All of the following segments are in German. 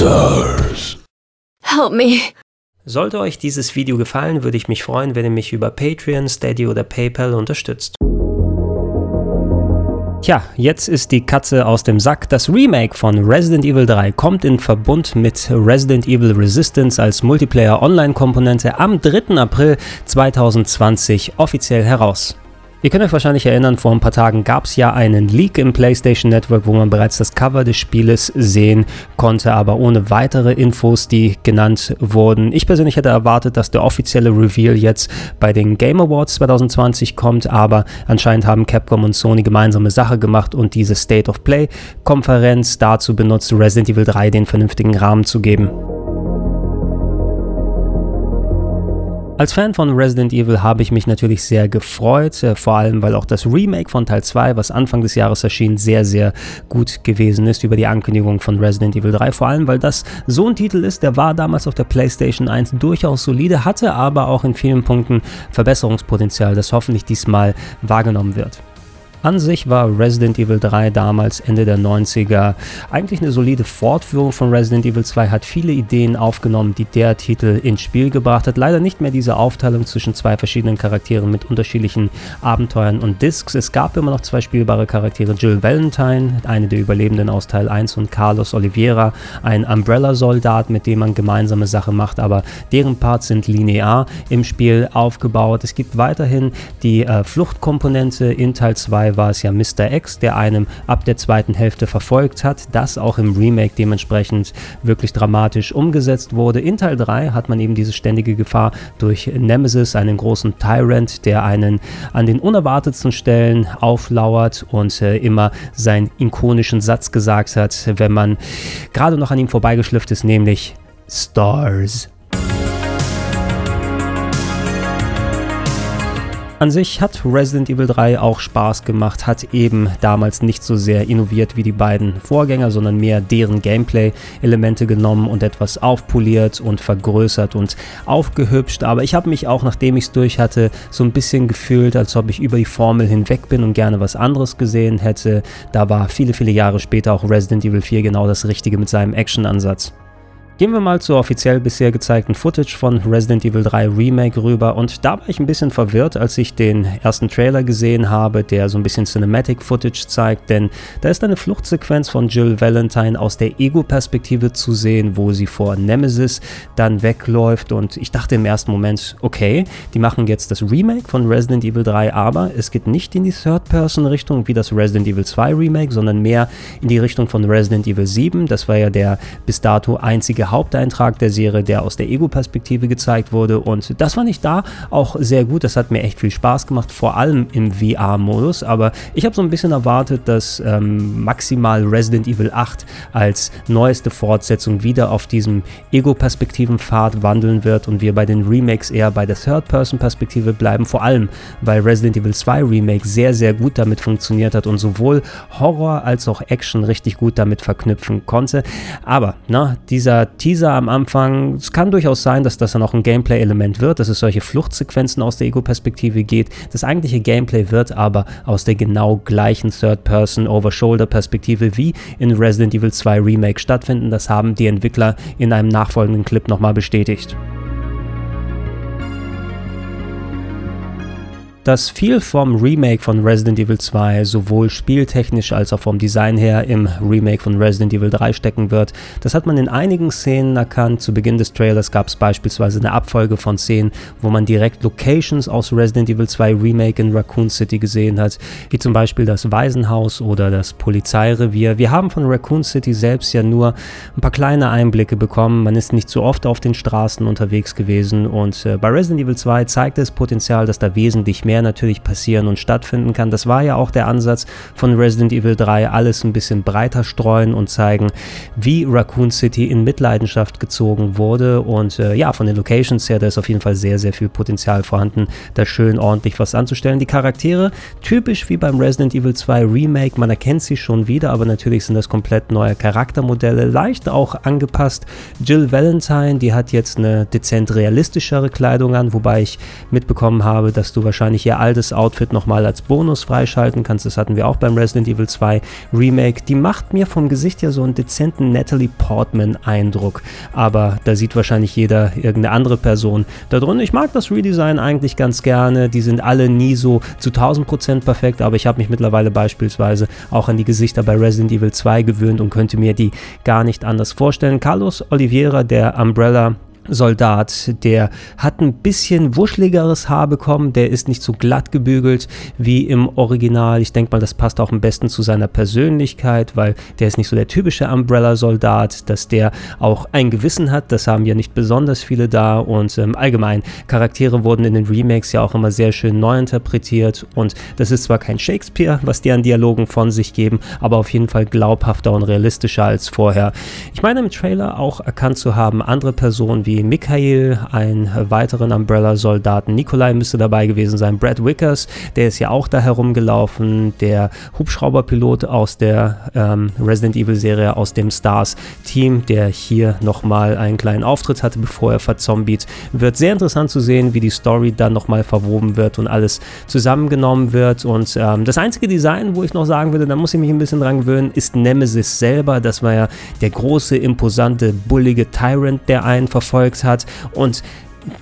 Stars. Help me. Sollte euch dieses Video gefallen, würde ich mich freuen, wenn ihr mich über Patreon, Steady oder PayPal unterstützt. Tja, jetzt ist die Katze aus dem Sack. Das Remake von Resident Evil 3 kommt in Verbund mit Resident Evil Resistance als Multiplayer-Online-Komponente am 3. April 2020 offiziell heraus. Ihr könnt euch wahrscheinlich erinnern, vor ein paar Tagen gab es ja einen Leak im PlayStation Network, wo man bereits das Cover des Spieles sehen konnte, aber ohne weitere Infos, die genannt wurden. Ich persönlich hätte erwartet, dass der offizielle Reveal jetzt bei den Game Awards 2020 kommt, aber anscheinend haben Capcom und Sony gemeinsame Sache gemacht und diese State of Play Konferenz dazu benutzt, Resident Evil 3 den vernünftigen Rahmen zu geben. Als Fan von Resident Evil habe ich mich natürlich sehr gefreut, äh, vor allem weil auch das Remake von Teil 2, was Anfang des Jahres erschien, sehr, sehr gut gewesen ist über die Ankündigung von Resident Evil 3. Vor allem, weil das so ein Titel ist, der war damals auf der PlayStation 1 durchaus solide, hatte aber auch in vielen Punkten Verbesserungspotenzial, das hoffentlich diesmal wahrgenommen wird. An sich war Resident Evil 3 damals Ende der 90er eigentlich eine solide Fortführung von Resident Evil 2, hat viele Ideen aufgenommen, die der Titel ins Spiel gebracht hat. Leider nicht mehr diese Aufteilung zwischen zwei verschiedenen Charakteren mit unterschiedlichen Abenteuern und Discs. Es gab immer noch zwei spielbare Charaktere, Jill Valentine, eine der Überlebenden aus Teil 1 und Carlos Oliveira, ein Umbrella-Soldat, mit dem man gemeinsame Sache macht, aber deren Parts sind linear im Spiel aufgebaut. Es gibt weiterhin die äh, Fluchtkomponente in Teil 2 war es ja Mr. X, der einem ab der zweiten Hälfte verfolgt hat, das auch im Remake dementsprechend wirklich dramatisch umgesetzt wurde. In Teil 3 hat man eben diese ständige Gefahr durch Nemesis, einen großen Tyrant, der einen an den unerwartetsten Stellen auflauert und äh, immer seinen ikonischen Satz gesagt hat, wenn man gerade noch an ihm vorbeigeschlüpft ist, nämlich Stars. An sich hat Resident Evil 3 auch Spaß gemacht, hat eben damals nicht so sehr innoviert wie die beiden Vorgänger, sondern mehr deren Gameplay-Elemente genommen und etwas aufpoliert und vergrößert und aufgehübscht. Aber ich habe mich auch, nachdem ich es durch hatte, so ein bisschen gefühlt, als ob ich über die Formel hinweg bin und gerne was anderes gesehen hätte. Da war viele, viele Jahre später auch Resident Evil 4 genau das Richtige mit seinem Action-Ansatz. Gehen wir mal zur offiziell bisher gezeigten Footage von Resident Evil 3 Remake rüber. Und da war ich ein bisschen verwirrt, als ich den ersten Trailer gesehen habe, der so ein bisschen Cinematic Footage zeigt, denn da ist eine Fluchtsequenz von Jill Valentine aus der Ego-Perspektive zu sehen, wo sie vor Nemesis dann wegläuft. Und ich dachte im ersten Moment, okay, die machen jetzt das Remake von Resident Evil 3, aber es geht nicht in die Third-Person-Richtung wie das Resident Evil 2 Remake, sondern mehr in die Richtung von Resident Evil 7, das war ja der bis dato einzige Haupteintrag der Serie, der aus der Ego-Perspektive gezeigt wurde. Und das fand ich da auch sehr gut. Das hat mir echt viel Spaß gemacht, vor allem im VR-Modus. Aber ich habe so ein bisschen erwartet, dass ähm, maximal Resident Evil 8 als neueste Fortsetzung wieder auf diesem Ego-Perspektiven-Pfad wandeln wird und wir bei den Remakes eher bei der Third-Person-Perspektive bleiben. Vor allem, weil Resident Evil 2 Remake sehr, sehr gut damit funktioniert hat und sowohl Horror als auch Action richtig gut damit verknüpfen konnte. Aber na, dieser Teaser am Anfang, es kann durchaus sein, dass das dann auch ein Gameplay-Element wird, dass es solche Fluchtsequenzen aus der Ego-Perspektive geht. Das eigentliche Gameplay wird aber aus der genau gleichen Third-Person-Over-Shoulder-Perspektive wie in Resident Evil 2 Remake stattfinden. Das haben die Entwickler in einem nachfolgenden Clip nochmal bestätigt. Dass viel vom Remake von Resident Evil 2 sowohl spieltechnisch als auch vom Design her im Remake von Resident Evil 3 stecken wird. Das hat man in einigen Szenen erkannt. Zu Beginn des Trailers gab es beispielsweise eine Abfolge von Szenen, wo man direkt Locations aus Resident Evil 2 Remake in Raccoon City gesehen hat, wie zum Beispiel das Waisenhaus oder das Polizeirevier. Wir haben von Raccoon City selbst ja nur ein paar kleine Einblicke bekommen. Man ist nicht so oft auf den Straßen unterwegs gewesen und äh, bei Resident Evil 2 zeigt es Potenzial, dass da wesentlich mehr mehr natürlich passieren und stattfinden kann. Das war ja auch der Ansatz von Resident Evil 3, alles ein bisschen breiter streuen und zeigen, wie Raccoon City in Mitleidenschaft gezogen wurde. Und äh, ja, von den Locations her, da ist auf jeden Fall sehr, sehr viel Potenzial vorhanden, da schön ordentlich was anzustellen. Die Charaktere, typisch wie beim Resident Evil 2 Remake, man erkennt sie schon wieder, aber natürlich sind das komplett neue Charaktermodelle, leicht auch angepasst. Jill Valentine, die hat jetzt eine dezent realistischere Kleidung an, wobei ich mitbekommen habe, dass du wahrscheinlich wahrscheinlich ihr altes Outfit nochmal als Bonus freischalten kannst. Das hatten wir auch beim Resident Evil 2 Remake. Die macht mir vom Gesicht her so einen dezenten Natalie Portman Eindruck. Aber da sieht wahrscheinlich jeder irgendeine andere Person da drin. Ich mag das Redesign eigentlich ganz gerne. Die sind alle nie so zu 1000% perfekt, aber ich habe mich mittlerweile beispielsweise auch an die Gesichter bei Resident Evil 2 gewöhnt und könnte mir die gar nicht anders vorstellen. Carlos Oliveira, der Umbrella Soldat, der hat ein bisschen wuscheligeres Haar bekommen, der ist nicht so glatt gebügelt wie im Original. Ich denke mal, das passt auch am besten zu seiner Persönlichkeit, weil der ist nicht so der typische Umbrella-Soldat, dass der auch ein Gewissen hat, das haben ja nicht besonders viele da und ähm, allgemein, Charaktere wurden in den Remakes ja auch immer sehr schön neu interpretiert und das ist zwar kein Shakespeare, was die an Dialogen von sich geben, aber auf jeden Fall glaubhafter und realistischer als vorher. Ich meine im Trailer auch erkannt zu haben, andere Personen wie Mikhail, einen weiteren Umbrella-Soldaten. Nikolai müsste dabei gewesen sein. Brad Wickers, der ist ja auch da herumgelaufen. Der Hubschrauberpilot aus der ähm, Resident Evil-Serie, aus dem Stars-Team, der hier nochmal einen kleinen Auftritt hatte, bevor er verzombiet. Wird sehr interessant zu sehen, wie die Story dann nochmal verwoben wird und alles zusammengenommen wird. Und ähm, das einzige Design, wo ich noch sagen würde, da muss ich mich ein bisschen dran gewöhnen, ist Nemesis selber. Das war ja der große, imposante, bullige Tyrant, der einen verfolgt erzeugt hat. Und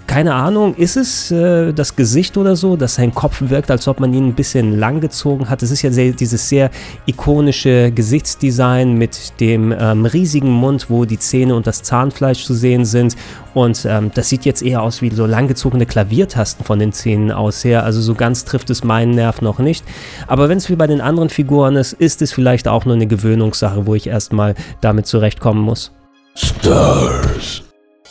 keine Ahnung, ist es äh, das Gesicht oder so, dass sein Kopf wirkt, als ob man ihn ein bisschen lang gezogen hat? Es ist ja sehr, dieses sehr ikonische Gesichtsdesign mit dem ähm, riesigen Mund, wo die Zähne und das Zahnfleisch zu sehen sind. Und ähm, das sieht jetzt eher aus wie so langgezogene Klaviertasten von den Zähnen aus her. Also so ganz trifft es meinen Nerv noch nicht. Aber wenn es wie bei den anderen Figuren ist, ist es vielleicht auch nur eine Gewöhnungssache, wo ich erstmal damit zurechtkommen muss. Stars.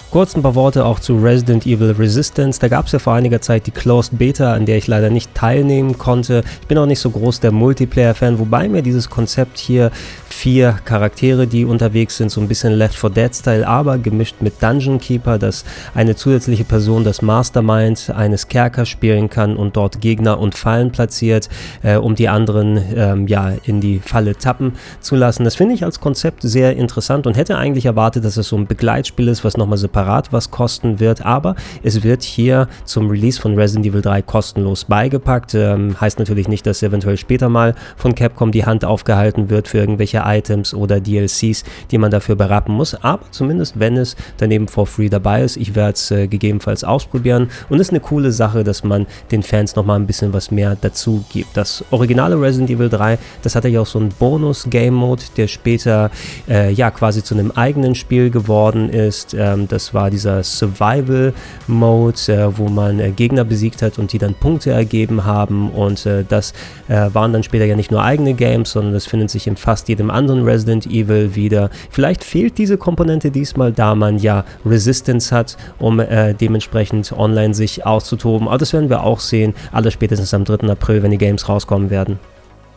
Kurz ein paar Worte auch zu Resident Evil Resistance. Da gab es ja vor einiger Zeit die Closed Beta, an der ich leider nicht teilnehmen konnte. Ich bin auch nicht so groß der Multiplayer-Fan, wobei mir dieses Konzept hier vier Charaktere, die unterwegs sind, so ein bisschen Left 4 Dead-Style, aber gemischt mit Dungeon Keeper, dass eine zusätzliche Person das Mastermind eines Kerkers spielen kann und dort Gegner und Fallen platziert, äh, um die anderen ähm, ja in die Falle tappen zu lassen. Das finde ich als Konzept sehr interessant und hätte eigentlich erwartet, dass es so ein Begleitspiel ist, was nochmal separat was kosten wird, aber es wird hier zum Release von Resident Evil 3 kostenlos beigepackt. Ähm, heißt natürlich nicht, dass eventuell später mal von Capcom die Hand aufgehalten wird für irgendwelche Items oder DLCs, die man dafür berappen muss. Aber zumindest, wenn es daneben for free dabei ist, ich werde es äh, gegebenenfalls ausprobieren. Und es ist eine coole Sache, dass man den Fans nochmal ein bisschen was mehr dazu gibt. Das originale Resident Evil 3, das hatte ja auch so einen Bonus-Game-Mode, der später äh, ja quasi zu einem eigenen Spiel geworden ist. Ähm, das war dieser Survival-Mode, äh, wo man äh, Gegner besiegt hat und die dann Punkte ergeben haben. Und äh, das äh, waren dann später ja nicht nur eigene Games, sondern das findet sich in fast jedem anderen Resident Evil wieder. Vielleicht fehlt diese Komponente diesmal, da man ja Resistance hat, um äh, dementsprechend online sich auszutoben. Aber das werden wir auch sehen, aller spätestens am 3. April, wenn die Games rauskommen werden.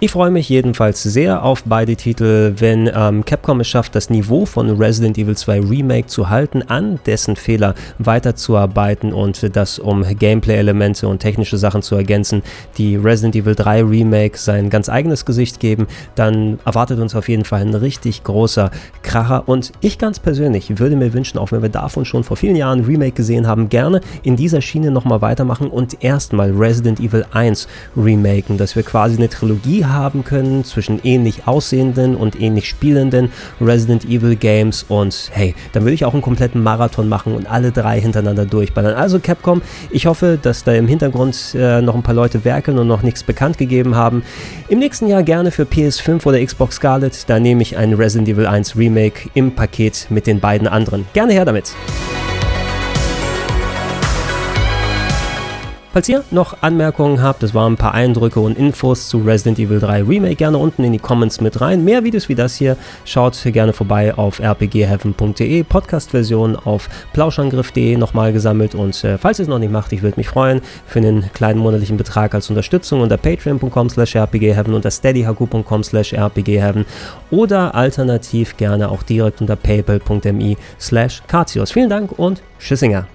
Ich freue mich jedenfalls sehr auf beide Titel, wenn ähm, Capcom es schafft, das Niveau von Resident Evil 2 Remake zu halten, an dessen Fehler weiterzuarbeiten und das um Gameplay-Elemente und technische Sachen zu ergänzen, die Resident Evil 3 Remake sein ganz eigenes Gesicht geben, dann erwartet uns auf jeden Fall ein richtig großer Kracher. Und ich ganz persönlich würde mir wünschen, auch wenn wir davon schon vor vielen Jahren Remake gesehen haben, gerne in dieser Schiene nochmal weitermachen und erstmal Resident Evil 1 remaken, dass wir quasi eine Trilogie haben können zwischen ähnlich aussehenden und ähnlich spielenden Resident Evil Games und hey, dann würde ich auch einen kompletten Marathon machen und alle drei hintereinander durchballern. Also Capcom, ich hoffe, dass da im Hintergrund äh, noch ein paar Leute werkeln und noch nichts bekannt gegeben haben. Im nächsten Jahr gerne für PS5 oder Xbox Scarlet, da nehme ich ein Resident Evil 1 Remake im Paket mit den beiden anderen. Gerne her damit. Falls ihr noch Anmerkungen habt, das waren ein paar Eindrücke und Infos zu Resident Evil 3 Remake, gerne unten in die Comments mit rein. Mehr Videos wie das hier, schaut gerne vorbei auf rpgheaven.de, Podcast-Version auf plauschangriff.de nochmal gesammelt und äh, falls ihr es noch nicht macht, ich würde mich freuen für einen kleinen monatlichen Betrag als Unterstützung unter patreon.com slash rpgheaven, unter steadyhaku.com slash rpgheaven oder alternativ gerne auch direkt unter paypal.me slash Vielen Dank und Tschüssinger.